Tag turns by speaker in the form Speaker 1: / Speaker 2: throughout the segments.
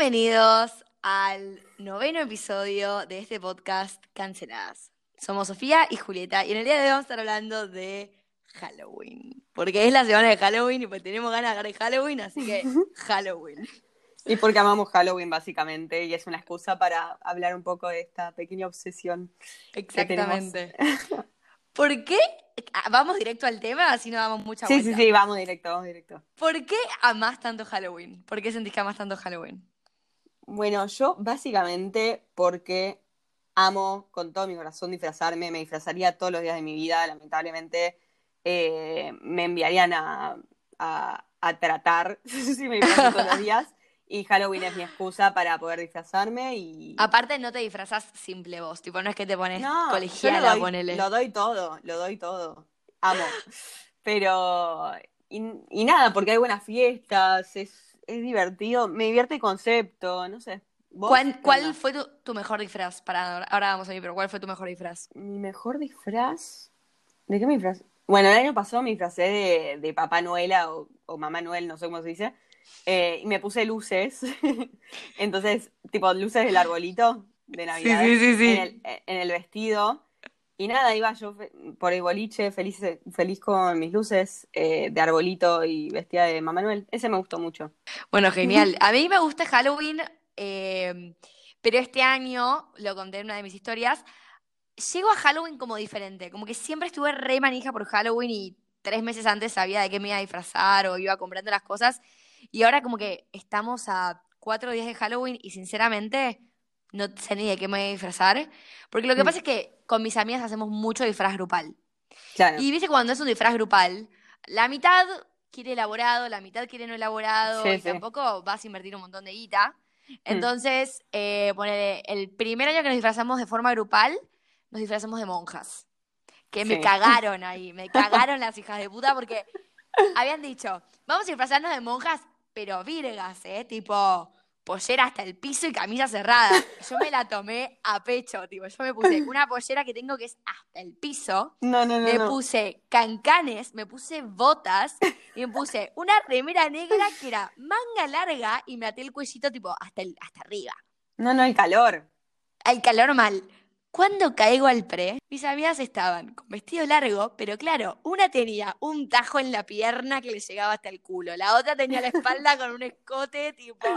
Speaker 1: Bienvenidos al noveno episodio de este podcast Canceladas. Somos Sofía y Julieta y en el día de hoy vamos a estar hablando de Halloween. Porque es la semana de Halloween y pues tenemos ganas de hablar de Halloween, así que Halloween.
Speaker 2: Y porque amamos Halloween básicamente y es una excusa para hablar un poco de esta pequeña obsesión.
Speaker 1: Exactamente. ¿Por qué? Vamos directo al tema, así no damos mucha
Speaker 2: Sí,
Speaker 1: vuelta.
Speaker 2: sí, sí, vamos directo, vamos directo.
Speaker 1: ¿Por qué amás tanto Halloween? ¿Por qué sentís que amás tanto Halloween?
Speaker 2: Bueno, yo básicamente porque amo con todo mi corazón disfrazarme, me disfrazaría todos los días de mi vida, lamentablemente eh, me enviarían a, a, a tratar si me disfrazo todos los días y Halloween es mi excusa para poder disfrazarme y...
Speaker 1: Aparte no te disfrazás simple vos, tipo, no es que te pones
Speaker 2: No, yo
Speaker 1: colegiala,
Speaker 2: lo doy,
Speaker 1: ponele.
Speaker 2: lo doy todo, lo doy todo. Amo. Pero, y, y nada, porque hay buenas fiestas, es, es divertido, me divierte el concepto, no sé. ¿Vos
Speaker 1: ¿Cuál, cuál fue tu, tu mejor disfraz? Para, ahora vamos a ir, pero ¿cuál fue tu mejor disfraz?
Speaker 2: Mi mejor disfraz? ¿De qué me disfraz? Bueno, el año pasado me disfracé de, de Papá Noel o, o Mamá Noel, no sé cómo se dice, eh, y me puse luces. Entonces, tipo, luces del arbolito de Navidad
Speaker 1: sí, sí, sí.
Speaker 2: En, el, en el vestido. Y nada, iba yo por el boliche, feliz, feliz con mis luces eh, de arbolito y vestida de Mamá Noel. Ese me gustó mucho.
Speaker 1: Bueno, genial. A mí me gusta Halloween, eh, pero este año, lo conté en una de mis historias, llego a Halloween como diferente. Como que siempre estuve re manija por Halloween y tres meses antes sabía de qué me iba a disfrazar o iba comprando las cosas. Y ahora como que estamos a cuatro días de Halloween y sinceramente no sé ni de qué me voy a disfrazar. Porque lo que
Speaker 2: Mm.
Speaker 1: pasa es que con mis amigas hacemos mucho disfraz grupal.
Speaker 2: Claro.
Speaker 1: Y viste cuando es un disfraz grupal, la mitad quiere elaborado, la mitad quiere no elaborado,
Speaker 2: Sí,
Speaker 1: y
Speaker 2: sí. Mm.
Speaker 1: tampoco vas a invertir un montón de guita. Entonces, eh, ponele, el primer año que nos disfrazamos de forma grupal, nos disfrazamos de monjas. Que me cagaron ahí, me cagaron las hijas de puta porque habían dicho, vamos a disfrazarnos de monjas, pero virgas, ¿eh? Tipo, pollera hasta el piso y camisa cerrada. Yo me la tomé a pecho, tipo, yo me puse una pollera que tengo que es hasta el piso.
Speaker 2: No, no, no,
Speaker 1: Me
Speaker 2: no.
Speaker 1: puse cancanes, me puse botas y me puse una remera negra que era manga larga y me até el cuellito tipo hasta, el, hasta arriba.
Speaker 2: No, no, el calor.
Speaker 1: Al calor mal. Cuando caigo al pre, mis amigas estaban con vestido largo, pero claro, una tenía un tajo en la pierna que le llegaba hasta el culo, la otra tenía la espalda con un escote tipo...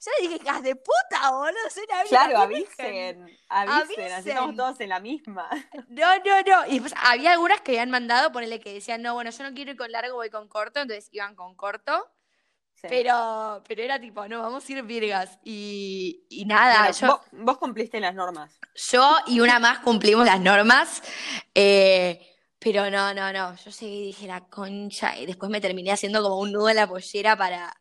Speaker 1: Yo le dije, hijas de puta, boludo, soy una
Speaker 2: Claro,
Speaker 1: virgen".
Speaker 2: avisen, avisen, así
Speaker 1: Avisen.
Speaker 2: estamos todos en la misma.
Speaker 1: No, no, no. Y después había algunas que habían mandado, ponerle que decían, no, bueno, yo no quiero ir con largo, voy con corto, entonces iban con corto.
Speaker 2: Sí.
Speaker 1: Pero, pero era tipo, no, vamos a ir virgas. Y, y nada,
Speaker 2: Bueno,
Speaker 1: yo,
Speaker 2: vos, vos cumpliste las normas.
Speaker 1: yo y una más cumplimos las normas. eh, pero no, no, no. Yo llegué y dije la concha. Y después me terminé haciendo como un nudo en la pollera para.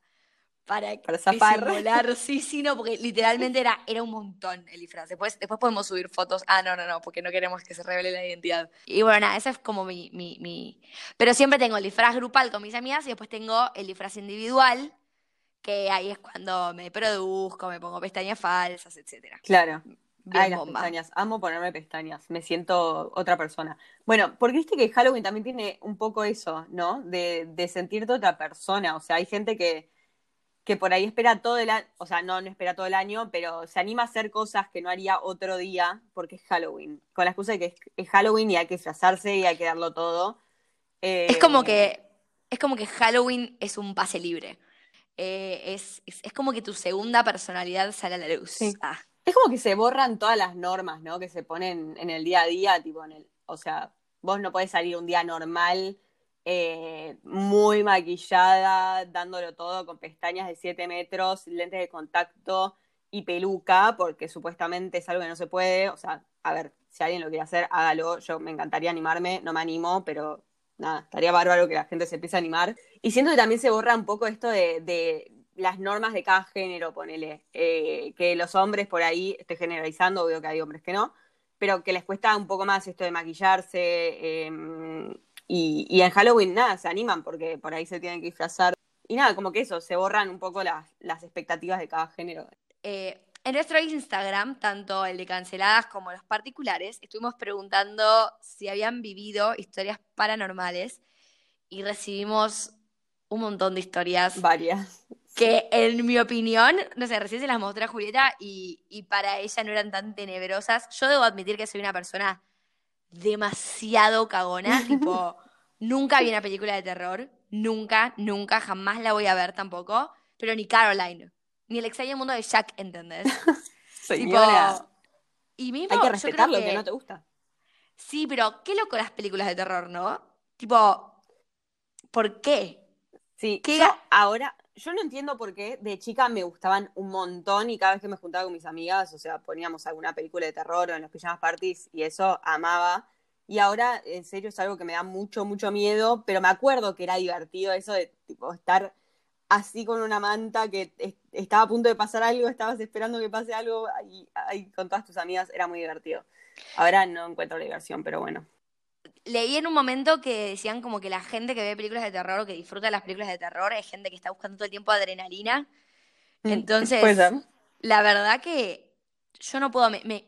Speaker 1: Para,
Speaker 2: Para zafar.
Speaker 1: Sí, sí, no, porque literalmente era, era un montón el disfraz. Después, después podemos subir fotos. Ah, no, no, no, porque no queremos que se revele la identidad. Y bueno, nada, esa es como mi, mi, mi... Pero siempre tengo el disfraz grupal con mis amigas y después tengo el disfraz individual, que ahí es cuando me produzco, me pongo pestañas falsas, etcétera.
Speaker 2: Claro.
Speaker 1: Bien
Speaker 2: Ay, las pestañas. Amo ponerme pestañas. Me siento otra persona. Bueno, porque viste que Halloween también tiene un poco eso, ¿no? De, de sentirte otra persona. O sea, hay gente que, que por ahí espera todo el año, o sea, no, no espera todo el año, pero se anima a hacer cosas que no haría otro día porque es Halloween. Con la excusa de que es, Halloween y hay que disfrazarse y hay que darlo todo. Eh,
Speaker 1: Es como que, es como que Halloween es un pase libre. Eh, es, es, es como que tu segunda personalidad sale a la luz.
Speaker 2: Sí.
Speaker 1: Ah,
Speaker 2: Es como que se borran todas las normas, ¿no? Que se ponen en el día a día, tipo en el, o sea, vos no podés salir un día normal, eh, muy maquillada, dándolo todo con pestañas de 7 metros, lentes de contacto y peluca, porque supuestamente es algo que no se puede. O sea, a ver, si alguien lo quiere hacer, hágalo. Yo me encantaría animarme, no me animo, pero nada, estaría bárbaro que la gente se empiece a animar. Y siento que también se borra un poco esto de, de las normas de cada género, ponele. Eh, que los hombres por ahí, estoy generalizando, obvio que hay hombres que no, pero que les cuesta un poco más esto de maquillarse. eh, y, y en Halloween, nada, se animan porque por ahí se tienen que disfrazar. Y nada, como que eso, se borran un poco las, las expectativas de cada género.
Speaker 1: eh, en nuestro Instagram, tanto el de canceladas como los particulares, estuvimos preguntando si habían vivido historias paranormales y recibimos un montón de historias.
Speaker 2: Varias.
Speaker 1: que en mi opinión, no sé, recién se las mostré a Julieta y, y para ella no eran tan tenebrosas. Yo debo admitir que soy una persona demasiado cagona, tipo, nunca vi una película de terror, nunca, nunca, jamás la voy a ver tampoco, pero ni Caroline, ni el extraño mundo de Jack, ¿entendés?
Speaker 2: Señora,
Speaker 1: Tipo, y mismo,
Speaker 2: hay que respetar lo que no te gusta.
Speaker 1: Sí, pero qué loco las películas de terror, ¿no? Tipo, ¿por qué?
Speaker 2: Sí,
Speaker 1: ¿Qué
Speaker 2: yo ahora, yo no entiendo por qué de chica me gustaban un montón y cada vez que me juntaba con mis amigas, o sea, poníamos alguna película de terror o en los pijamas parties y eso amaba. Y ahora, en serio, es algo que me da mucho, mucho miedo, pero me acuerdo que era divertido eso de tipo estar así con una manta que es- estaba a punto de pasar algo, estabas esperando que pase algo y ahí con todas tus amigas, era muy divertido. Ahora no encuentro la diversión, pero bueno.
Speaker 1: Leí en un momento que decían como que la gente que ve películas de terror o que disfruta de las películas de terror es gente que está buscando todo el tiempo adrenalina. Entonces,
Speaker 2: Puede ser.
Speaker 1: la verdad que yo no puedo, me, me,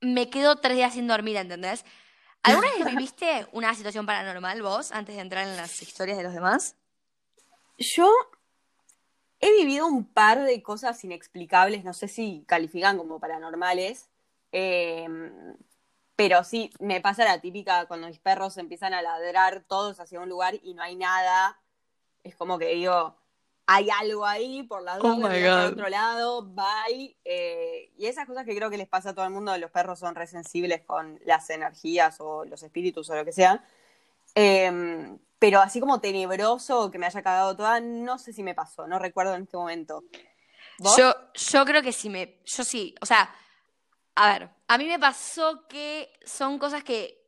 Speaker 1: me quedo tres días sin dormir, ¿entendés? ¿Alguna vez viviste una situación paranormal vos antes de entrar en las historias de los demás?
Speaker 2: Yo he vivido un par de cosas inexplicables, no sé si califican como paranormales, eh, pero sí, me pasa la típica cuando mis perros empiezan a ladrar todos hacia un lugar y no hay nada, es como que digo, hay algo ahí, por la duda,
Speaker 1: Oh
Speaker 2: otro lado, bye. eh, y esas cosas que creo que les pasa a todo el mundo, los perros son resensibles con las energías o los espíritus o lo que sea. Eh, pero así como tenebroso, que me haya cagado toda, no sé si me pasó, no recuerdo en este momento. ¿Vos?
Speaker 1: Yo, yo creo que sí me, yo sí, o sea, a ver, a mí me pasó que son cosas que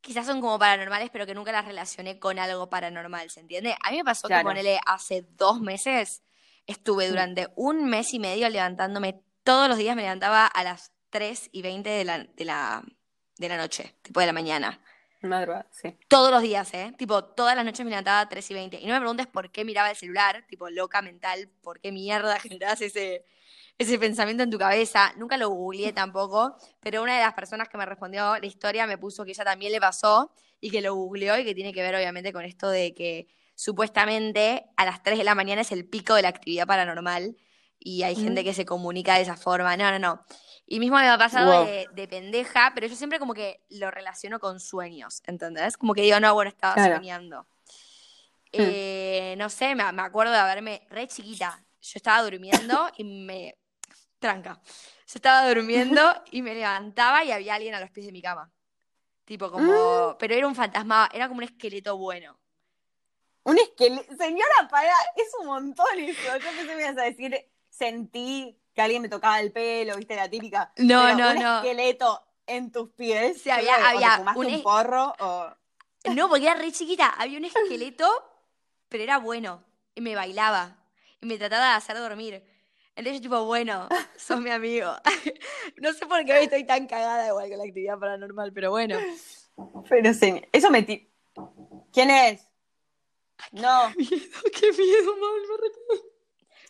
Speaker 1: quizás son como paranormales, pero que nunca las relacioné con algo paranormal, ¿se entiende? A mí me pasó que
Speaker 2: Claro.
Speaker 1: ponele hace dos meses, estuve durante un mes y medio levantándome todos los días, me levantaba a las 3 y 20 de la, de la, de la noche, tipo de la mañana.
Speaker 2: Madrugada.
Speaker 1: Todos los días, ¿eh? Tipo, todas las noches me levantaba a 3 y 20. Y no me preguntes por qué miraba el celular, tipo, loca mental, por qué mierda generás ese, ese pensamiento en tu cabeza. Nunca lo googleé tampoco, pero una de las personas que me respondió la historia me puso que ella también le pasó y que lo googleó y que tiene que ver obviamente con esto de que supuestamente a las 3 de la mañana es el pico de la actividad paranormal y hay gente que se comunica de esa forma. No, no, no. Y mismo me ha pasado
Speaker 2: Wow.
Speaker 1: de, de pendeja, pero yo siempre como que lo relaciono con sueños, ¿entendés? Como que digo, no, bueno, estaba
Speaker 2: Claro.
Speaker 1: soñando. Eh, no sé, me, me acuerdo de haberme re chiquita. Yo estaba durmiendo y me... Tranca. Yo estaba durmiendo y me levantaba y había alguien a los pies de mi cama. Tipo como... Pero era un fantasma, era como un esqueleto bueno.
Speaker 2: Un esqueleto. Señora, para, es un montón eso. Yo pensé que me ibas a decir, sentí que alguien me tocaba el pelo, viste, la típica.
Speaker 1: No,
Speaker 2: Pero
Speaker 1: no,
Speaker 2: un
Speaker 1: no.
Speaker 2: esqueleto en tus pies.
Speaker 1: Sí, había-
Speaker 2: o te
Speaker 1: había
Speaker 2: fumaste
Speaker 1: un
Speaker 2: un,
Speaker 1: es-
Speaker 2: porro o.
Speaker 1: No, porque era re chiquita. Había un esqueleto, pero era bueno. Y me bailaba. Y me trataba de hacer dormir. Entonces, yo, tipo, bueno, sos mi amigo. no sé por qué hoy estoy tan cagada igual con la actividad paranormal, pero bueno.
Speaker 2: Pero señor, eso me. ti- ¿Quién es? No.
Speaker 1: miedo, qué miedo, re-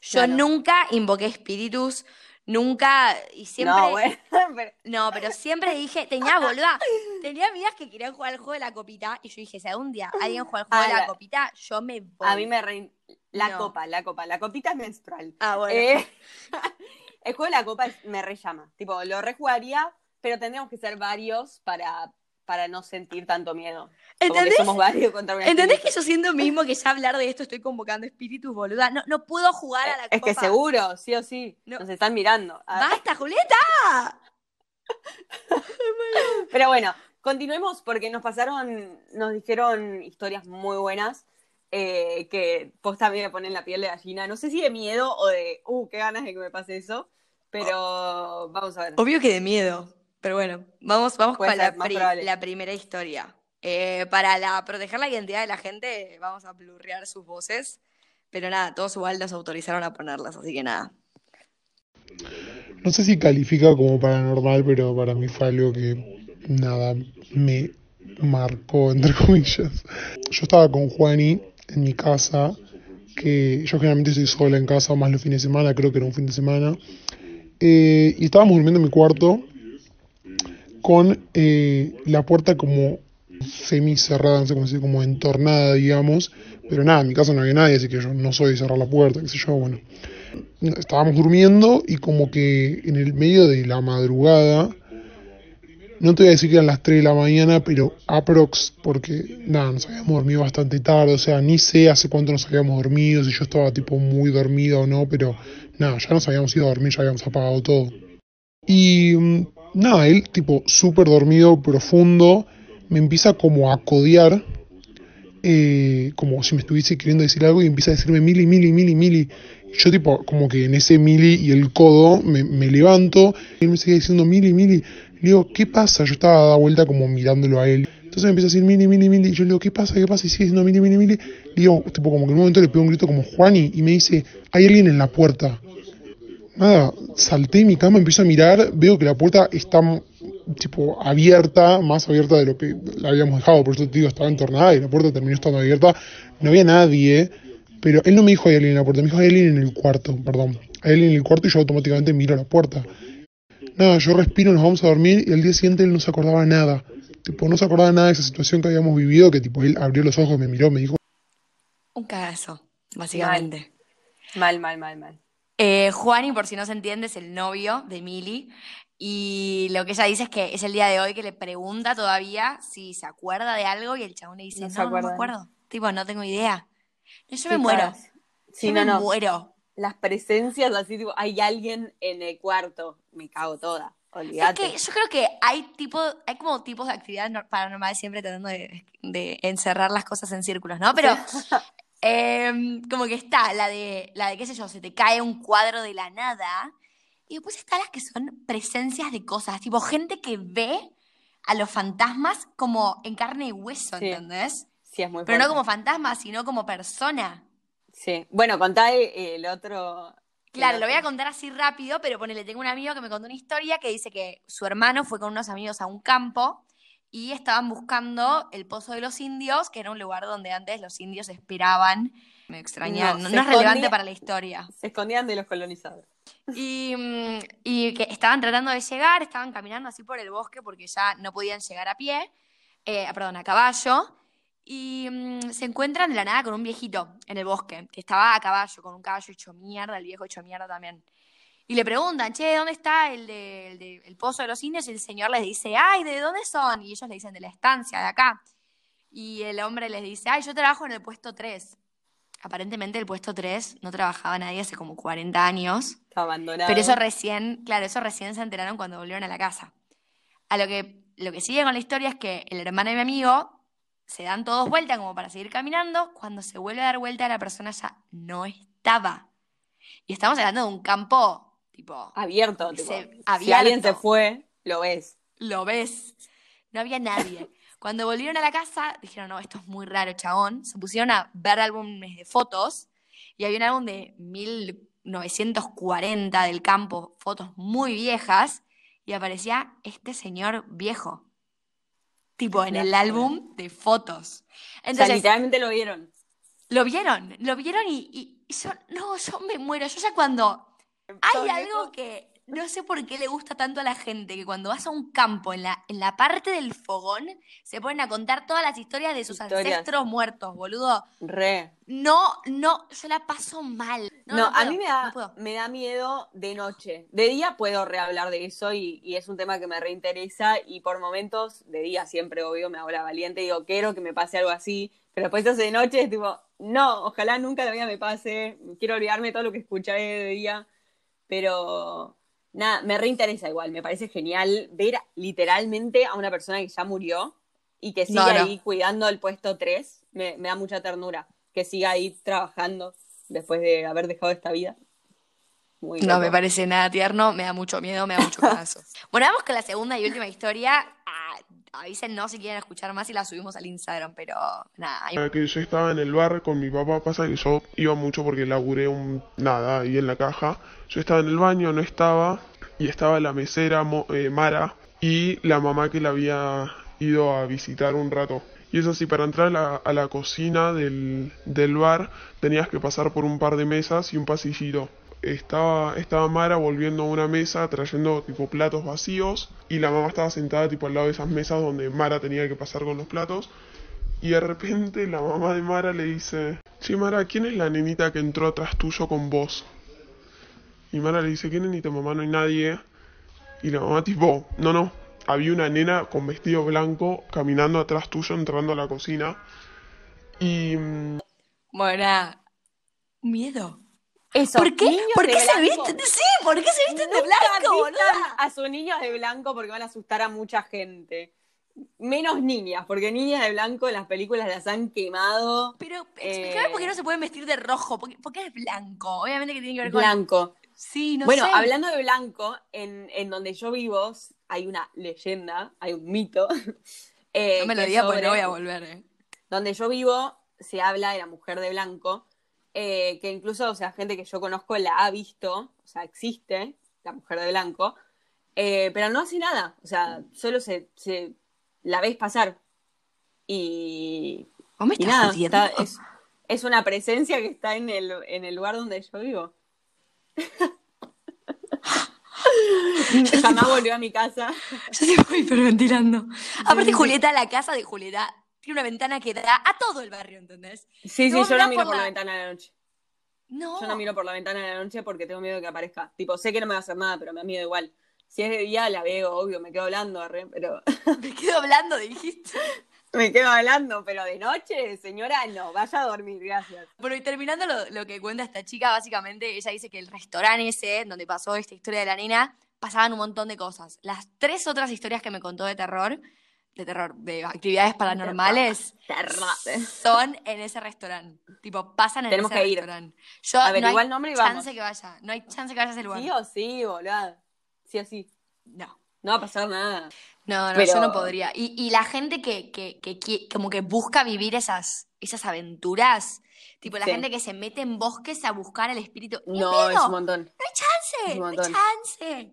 Speaker 1: Yo
Speaker 2: Claro.
Speaker 1: nunca invoqué espíritus, nunca, y siempre...
Speaker 2: No, bueno. pero-
Speaker 1: No, pero siempre dije, tenía boluda, tenía amigas que querían jugar al juego de la copita, y yo dije, si algún día alguien juega al juego de la
Speaker 2: la-
Speaker 1: copita, yo me voy.
Speaker 2: A mí me re... La
Speaker 1: No.
Speaker 2: copa, la copa. La copita es menstrual.
Speaker 1: Ah, bueno.
Speaker 2: Eh, el juego de la copa me re llama. Tipo, lo rejugaría, pero tendríamos que ser varios para, para no sentir tanto miedo. Como que
Speaker 1: ¿Entendés?
Speaker 2: somos varios contra un
Speaker 1: ¿Entendés que yo siento mismo que ya hablar de esto estoy convocando espíritus, boluda? No, no puedo jugar a la
Speaker 2: Es
Speaker 1: copa.
Speaker 2: que seguro, sí o sí.
Speaker 1: No.
Speaker 2: Nos están mirando. Ah,
Speaker 1: ¡Basta, Julieta!
Speaker 2: Pero bueno, continuemos porque nos pasaron, nos dijeron historias muy buenas. eh, que también me ponen la piel de gallina. No sé si de miedo o de, uh, qué ganas de que me pase eso. Pero vamos a ver.
Speaker 1: Obvio que de miedo. Pero bueno, vamos, vamos
Speaker 2: Puede
Speaker 1: con la,
Speaker 2: ser,
Speaker 1: pri-
Speaker 2: probable.
Speaker 1: la primera historia. Eh, para la, proteger la identidad de la gente, vamos a blurrear sus voces. Pero nada, todos igual nos autorizaron a ponerlas, así que nada.
Speaker 3: No sé si califica como paranormal, pero para mí fue algo que nada me marcó, entre comillas. Yo estaba con Juani en mi casa, que yo generalmente estoy sola en casa, más los fines de semana, creo que era un fin de semana. Eh, y estábamos durmiendo en mi cuarto con eh, la puerta como semi cerrada, no sé cómo decir, como entornada, digamos. Pero nada, en mi casa no había nadie, así que yo no soy de cerrar la puerta, qué sé yo, bueno. Estábamos durmiendo y como que en el medio de la madrugada, no te voy a decir que eran las 3 de la mañana, pero aprox, porque nada, nos habíamos dormido bastante tarde, o sea, ni sé hace cuánto nos habíamos dormido, si yo estaba tipo muy dormido o no, pero nada, ya nos habíamos ido a dormir, ya habíamos apagado todo. Y mm, nada, él tipo súper dormido, profundo, me empieza como a codear, eh, como si me estuviese queriendo decir algo y empieza a decirme mili, mili, mili, mili. Yo tipo como que en ese mili y el codo me, levanto y él me sigue diciendo mili, mili. Le digo, ¿qué pasa? Yo estaba dada vuelta como mirándolo a él. Entonces me empieza a decir mili, mili, mili. Yo le digo, ¿qué pasa? ¿Qué pasa? Y sigue diciendo mili, mili, mili. Le digo, tipo como que en un momento le pego un grito como Juani y me dice, hay alguien en la puerta. Nada, salté en mi cama, empiezo a mirar, veo que la puerta está tipo abierta, más abierta de lo que la habíamos dejado, por eso te digo, estaba entornada y la puerta terminó estando abierta, no había nadie, pero él no me dijo hay alguien en la puerta, me dijo hay alguien en el cuarto, perdón, hay alguien en el cuarto y yo automáticamente miro la puerta. Nada, yo respiro, nos vamos a dormir y al día siguiente él no se acordaba nada, tipo, no se acordaba nada de esa situación que habíamos vivido, que tipo, él abrió los ojos, me miró, me dijo...
Speaker 1: Un cagazo, básicamente.
Speaker 2: Mal, mal, mal, mal.
Speaker 1: Eh, Juani, por si no se entiende, es el novio de Mili. Y lo que ella dice es que es el día de hoy que le pregunta todavía si se acuerda de algo y el chabón le dice,
Speaker 2: No
Speaker 1: no, me acuerdo. Tipo, no tengo idea. No, yo
Speaker 2: Sí,
Speaker 1: me muero.
Speaker 2: Sí,
Speaker 1: yo
Speaker 2: no,
Speaker 1: me
Speaker 2: no.
Speaker 1: muero.
Speaker 2: Las presencias así, tipo, hay alguien en el cuarto. Me cago toda.
Speaker 1: Es
Speaker 2: Olvídate.
Speaker 1: que yo creo que hay tipo, hay como tipos de actividades nor- paranormales siempre tratando de, de encerrar las cosas en círculos, ¿no? Pero em, como que está la de, la de, qué sé yo, se te cae un cuadro de la nada. Y después están las que son presencias de cosas, tipo gente que ve a los fantasmas como en carne y hueso,
Speaker 2: Sí.
Speaker 1: ¿entendés?
Speaker 2: Sí, es muy
Speaker 1: Pero no
Speaker 2: fuerte.
Speaker 1: como fantasma, sino como persona.
Speaker 2: Sí. Bueno, contá el, otro.
Speaker 1: Claro,
Speaker 2: el
Speaker 1: lo voy a contar así rápido, pero ponele, tengo un amigo que me contó una historia que dice que su hermano fue con unos amigos a un campo y estaban buscando el Pozo de los Indios, que era un lugar donde antes los indios esperaban. Me extraña,
Speaker 2: No,
Speaker 1: no,
Speaker 2: se
Speaker 1: no es relevante para la historia.
Speaker 2: Se escondían de los colonizadores.
Speaker 1: Y, mm, y que estaban tratando de llegar, estaban caminando así por el bosque porque ya no podían llegar a pie, eh, perdón, a caballo. Y mm, se encuentran de la nada con un viejito en el bosque, que estaba a caballo, con un caballo hecho mierda, el viejo hecho mierda también. Y le preguntan, che, ¿dónde está el, de, el, de- el pozo de los indios? Y el señor les dice, ay, ¿de dónde son? Y ellos le dicen, de la estancia, de acá. Y el hombre les dice, ay, yo trabajo en el puesto 3. Aparentemente el puesto 3 no trabajaba nadie hace como 40 años.
Speaker 2: Abandonado.
Speaker 1: Pero eso recién, claro, eso recién se enteraron cuando volvieron a la casa. A lo que, lo que sigue con la historia es que el hermano de mi amigo se dan todos vuelta como para seguir caminando. Cuando se vuelve a dar vuelta, la persona ya no estaba. Y estamos hablando de un campo, tipo,
Speaker 2: abierto. Tipo,
Speaker 1: Se-
Speaker 2: Si alguien se fue, lo ves.
Speaker 1: lo ves. No había nadie. Cuando volvieron a la casa, dijeron, no, esto es muy raro, chabón. Se pusieron a ver álbumes de fotos y había un álbum de 1940 del campo, fotos muy viejas, y aparecía este señor viejo. Tipo, en el álbum de fotos.
Speaker 2: o sea,
Speaker 1: Entonces,
Speaker 2: literalmente lo vieron.
Speaker 1: lo vieron, lo vieron y, y- y yo, no, yo me muero. Yo ya cuando hay algo que no sé por qué le gusta tanto a la gente, que cuando vas a un campo, en la, en la parte del fogón, se ponen a contar todas las historias de sus
Speaker 2: Historias.
Speaker 1: ancestros muertos, boludo.
Speaker 2: Re.
Speaker 1: No, no, yo la paso mal. No,
Speaker 2: No,
Speaker 1: no
Speaker 2: a mí me da, me da miedo de noche. De día puedo rehablar de eso y, y es un tema que me reinteresa y por momentos, de día siempre, obvio, me hago la valiente y digo, quiero que me pase algo así, pero después de noche es tipo, no, ojalá nunca la vida me pase, quiero olvidarme de todo lo que escuché de día, pero nada, me reinteresa igual, me parece genial ver literalmente a una persona que ya murió y que sigue
Speaker 1: No, no.
Speaker 2: ahí cuidando el puesto 3, me, me da mucha ternura, que siga ahí trabajando después de haber dejado esta vida. Muy
Speaker 1: No
Speaker 2: loco.
Speaker 1: me parece nada tierno, me da mucho miedo, me da mucho cagazo. bueno, vamos con la segunda y última historia. Ah, avísennos si quieren escuchar más y la subimos al Instagram, pero nada, hay-
Speaker 3: Que yo estaba en el bar con mi papá, pasa que yo iba mucho porque laburé un nada ahí en la caja. Yo estaba en el baño, no estaba, y estaba la mesera eh, Mara y la mamá que la había ido a visitar un rato. Y eso sí, para entrar a la, a la cocina del, del bar tenías que pasar por un par de mesas y un pasillito.
Speaker 4: Estaba, estaba Mara volviendo a una mesa trayendo tipo platos vacíos y la mamá estaba sentada tipo al lado de esas mesas donde Mara tenía que pasar con los platos y de repente la mamá de Mara le dice, che Mara, ¿quién es la nenita que entró atrás tuyo con vos? Y Mara le dice, ¿qué nenita mamá? No hay nadie. Y la mamá tipo, no, no, había una nena con vestido blanco caminando atrás tuyo entrando a la cocina. Y... mm,
Speaker 1: Bueno, miedo.
Speaker 2: Eso,
Speaker 1: ¿Por qué?
Speaker 2: niños
Speaker 1: ¿Por
Speaker 2: de
Speaker 1: qué se visten? Sí, ¿por qué se visten de blanco,
Speaker 2: a sus niños de blanco porque van a asustar a mucha gente. Menos niñas, porque niñas de blanco en las películas las han quemado.
Speaker 1: Pero
Speaker 2: Eh,
Speaker 1: explícame por qué no se pueden vestir de rojo. ¿Por qué, por qué es blanco? Obviamente que tiene que ver con.
Speaker 2: Blanco.
Speaker 1: Sí, no
Speaker 2: bueno,
Speaker 1: sé.
Speaker 2: hablando de blanco, en, en donde yo vivo hay una leyenda, hay un mito. eh,
Speaker 1: No me lo digas porque no voy a volver, eh.
Speaker 2: Donde yo vivo se habla de la mujer de blanco, eh, que incluso, o sea, gente que yo conozco la ha visto, o sea, existe la mujer de blanco, eh, pero no hace nada, o sea, solo se, se la ves pasar. Y,
Speaker 1: ¿Vos me
Speaker 2: y
Speaker 1: estás
Speaker 2: nada, está- es, es una presencia que está en el, en el lugar donde yo vivo. Jamás volvió a mi casa.
Speaker 1: Yo te voy hiperventilando. Aparte. Julieta, la casa de Julieta tiene una ventana que da a todo el barrio, ¿entendés?
Speaker 2: Sí, sí, yo no miro
Speaker 1: por
Speaker 2: por la
Speaker 1: la-
Speaker 2: ventana de la noche.
Speaker 1: No.
Speaker 2: Yo no miro por la ventana de la noche porque tengo miedo de que aparezca. Tipo, sé que no me va a hacer nada, pero me da miedo igual. Si es de día, la veo, obvio, me quedo hablando, arre, pero
Speaker 1: Me quedo hablando, dijiste.
Speaker 2: me quedo hablando, pero de noche, señora, no, vaya a dormir, gracias.
Speaker 1: Bueno, y terminando lo, lo que cuenta esta chica, básicamente ella dice que el restaurante ese, donde pasó esta historia de la nena, pasaban un montón de cosas. Las tres otras historias que me contó de terror, de terror, de actividades paranormales,
Speaker 2: Terror.
Speaker 1: son en ese restaurante. Tipo, pasan en
Speaker 2: Tenemos
Speaker 1: ese
Speaker 2: que ir.
Speaker 1: restaurante. Yo
Speaker 2: Averigua
Speaker 1: no hay
Speaker 2: el nombre y
Speaker 1: chance
Speaker 2: vamos.
Speaker 1: que vaya. No hay chance que vaya a ese lugar.
Speaker 2: Sí o sí, boludo. Sí o sí.
Speaker 1: No.
Speaker 2: No va a pasar nada.
Speaker 1: No, no,
Speaker 2: Pero-
Speaker 1: yo no podría. Y, y la gente que, que, que qui- como que busca vivir esas, esas aventuras, tipo la
Speaker 2: Sí.
Speaker 1: gente que se mete en bosques a buscar el espíritu. ¡Ni
Speaker 2: No,
Speaker 1: pedo!
Speaker 2: es un montón.
Speaker 1: ¡No hay chance!
Speaker 2: Es un
Speaker 1: ¡No hay chance!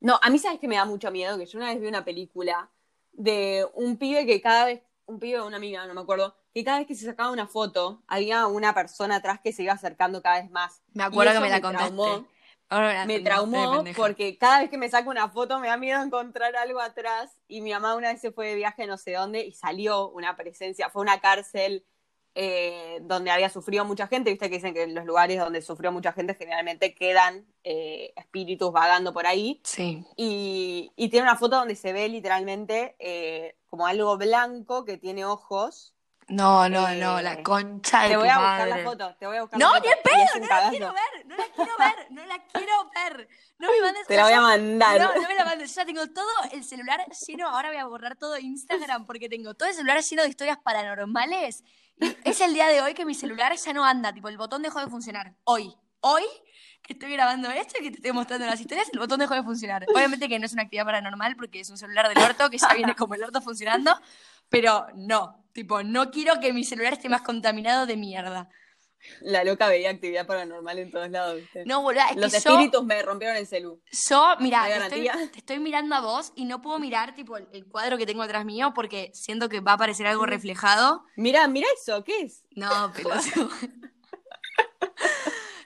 Speaker 2: No, a mí sabes que me da mucho miedo, que yo una vez vi una película de un pibe que cada vez, un pibe o una amiga, no me acuerdo, que cada vez que se sacaba una foto, había una persona atrás que se iba acercando cada vez más.
Speaker 1: Me acuerdo que me la
Speaker 2: me
Speaker 1: contaste.
Speaker 2: traumó.
Speaker 1: Ahora la
Speaker 2: me
Speaker 1: contaste,
Speaker 2: traumó porque cada vez que me saco una foto me da miedo encontrar algo atrás y mi mamá una vez se fue de viaje no sé dónde y salió una presencia, fue una cárcel eh, donde había sufrido mucha gente, viste que dicen que en los lugares donde sufrió mucha gente generalmente quedan eh, espíritus vagando por ahí
Speaker 1: Sí.
Speaker 2: y, y tiene una foto donde se ve literalmente eh, como algo blanco que tiene ojos.
Speaker 1: No, no,
Speaker 2: Eh,
Speaker 1: no, la concha de
Speaker 2: Te voy a buscar
Speaker 1: madre.
Speaker 2: la foto, te voy a buscar
Speaker 1: No,
Speaker 2: la
Speaker 1: ni
Speaker 2: foto.
Speaker 1: en
Speaker 2: y
Speaker 1: pedo, no la quiero ver, no la quiero ver, no la quiero ver. No me mandes
Speaker 2: Te la voy a mandar.
Speaker 1: No, no me la mandes. Ya tengo todo el celular lleno. Ahora voy a borrar todo Instagram porque tengo todo el celular lleno de historias paranormales. Es el día de hoy que mi celular ya no anda. Tipo, el botón dejó de funcionar. Hoy. Hoy que estoy grabando esto y que te estoy mostrando las historias, el botón dejó de funcionar. Obviamente que no es una actividad paranormal porque es un celular del orto que ya viene como el orto funcionando. Pero no. Tipo, no quiero que mi celular esté más contaminado de mierda.
Speaker 2: La loca veía actividad paranormal en todos lados, ¿viste?
Speaker 1: No, boluda, es
Speaker 2: Los
Speaker 1: que yo...
Speaker 2: espíritus me rompieron el celu.
Speaker 1: Yo, mira,
Speaker 2: ¿Hay
Speaker 1: te estoy,
Speaker 2: garantía?
Speaker 1: te estoy mirando a vos y no puedo mirar tipo el, el cuadro que tengo atrás mío porque siento que va a aparecer algo reflejado.
Speaker 2: Mirá, mirá eso, ¿qué es?
Speaker 1: No, pero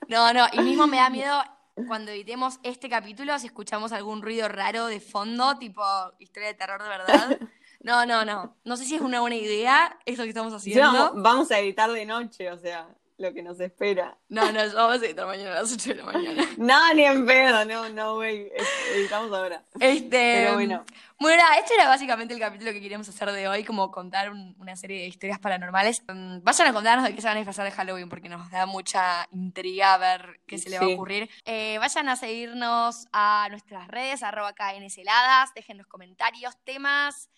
Speaker 1: No, no, y mismo me da miedo cuando editemos este capítulo si escuchamos algún ruido raro de fondo, tipo historia de terror de verdad. No, no, no. No sé si es una buena idea esto que estamos haciendo.
Speaker 2: vamos a editar de noche, o sea, lo que nos espera.
Speaker 1: No, no, vamos a editar mañana a las 8 de la mañana.
Speaker 2: No, ni en pedo, no, no, güey. Editamos ahora.
Speaker 1: Este,
Speaker 2: Pero bueno.
Speaker 1: Bueno, nada, este era básicamente el capítulo que queríamos hacer de hoy, como contar un- una serie de historias paranormales. Mm, vayan a contarnos de qué se van a disfrazar de Halloween, porque nos da mucha intriga ver qué se le va a
Speaker 2: Sí.
Speaker 1: ocurrir. Eh, vayan a seguirnos a nuestras redes, arroba KNSeladas, dejen los comentarios, temas.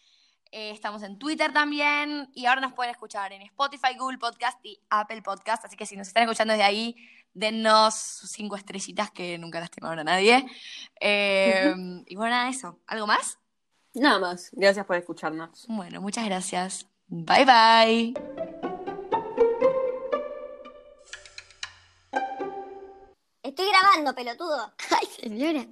Speaker 1: Eh, estamos en Twitter también y ahora nos pueden escuchar en Spotify, Google Podcast y Apple Podcast. Así que si nos están escuchando desde ahí, dennos sus cinco estrellitas que nunca lastimaron a nadie. Eh, y bueno, nada, eso. ¿Algo más?
Speaker 2: Nada más. Gracias por escucharnos.
Speaker 1: Bueno, muchas gracias. Bye bye.
Speaker 5: Estoy grabando, pelotudo.
Speaker 1: Ay, señora.